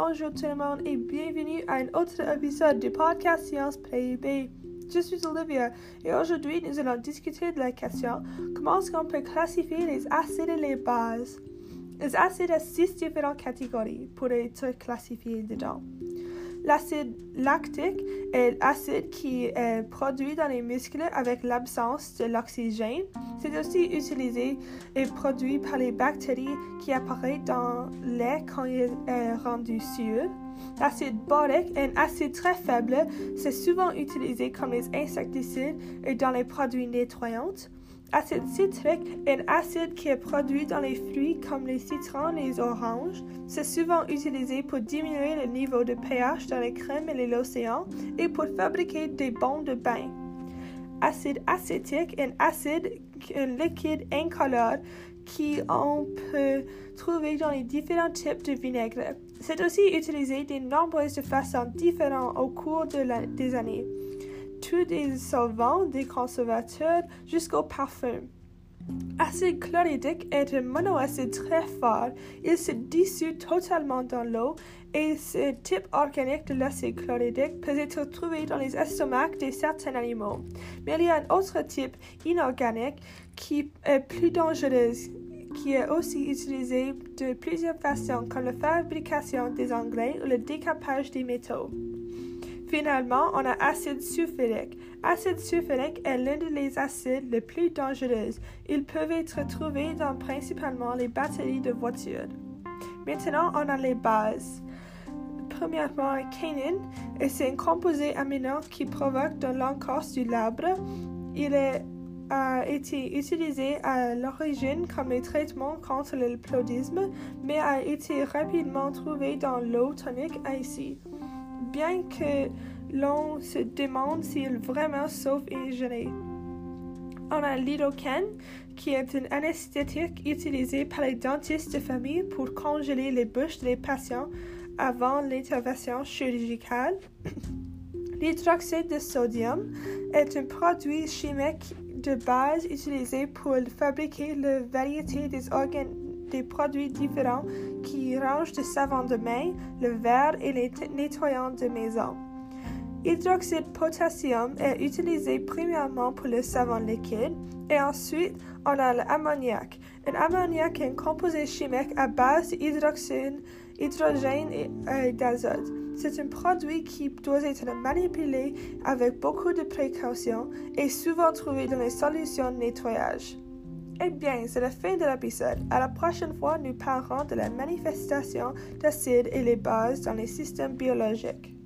bonjour tout le monde et bienvenue à un autre épisode du podcast Sciences PIB. Je suis Olivia et aujourd'hui nous allons discuter de la question comment est-ce qu'on peut classifier les acides et les bases? Les acides ont six différentes catégories pour être classifiés dedans. L'acide lactique est l'acide qui est produit dans les muscles avec l'absence de l'oxygène. C'est aussi utilisé et produit par les bactéries qui apparaissent dans lait quand il est rendu sûr. L'acide borique est un acide très faible. C'est souvent utilisé comme les insecticides et dans les produits nettoyants. Acide citrique est un acide qui est produit dans les fruits comme les citrons et les oranges. C'est souvent utilisé pour diminuer le niveau de pH dans les crèmes et l'océan et pour fabriquer des bons de bain. Acide acétique est un acide un liquide incolore qui on peut trouver dans les différents types de vinaigre. C'est aussi utilisé de nombreuses façons différentes au cours des années des solvants, des conservateurs jusqu'au parfum. Acide chlorhydrique est un monoacide très fort. Il se dissout totalement dans l'eau et ce type organique de l'acide chlorhydrique peut être trouvé dans les estomacs de certains animaux. Mais il y a un autre type inorganique qui est plus dangereux, qui est aussi utilisé de plusieurs façons comme la fabrication des engrais ou le décapage des métaux. Finalement, on a acide sulfurique. Acide sulfurique est l'un des acides les plus dangereux. Ils peuvent être trouvés dans principalement les batteries de voitures. Maintenant, on a les bases. Premièrement, quinine, c'est un composé amino qui provoque dans l'encorce du labre. Il a été utilisé à l'origine comme un traitement contre le mais a été rapidement trouvé dans l'eau tonique ici bien que l'on se demande s'il vraiment sauve gêné. On a l'hydroquène, qui est un anesthésique utilisé par les dentistes de famille pour congeler les bouches des patients avant l'intervention chirurgicale. L'hydroxyde de sodium est un produit chimique de base utilisé pour fabriquer la variété des organes des produits différents qui rangent le savon de main, le verre et les nettoyants de maison. Hydroxyde potassium est utilisé premièrement pour le savon liquide et ensuite on a l'ammoniac. Un ammoniac est un composé chimique à base d'hydrogène et d'azote. C'est un produit qui doit être manipulé avec beaucoup de précautions et souvent trouvé dans les solutions de nettoyage. Eh bien, c'est la fin de l'épisode. À la prochaine fois, nous parlerons de la manifestation d'acides et les bases dans les systèmes biologiques.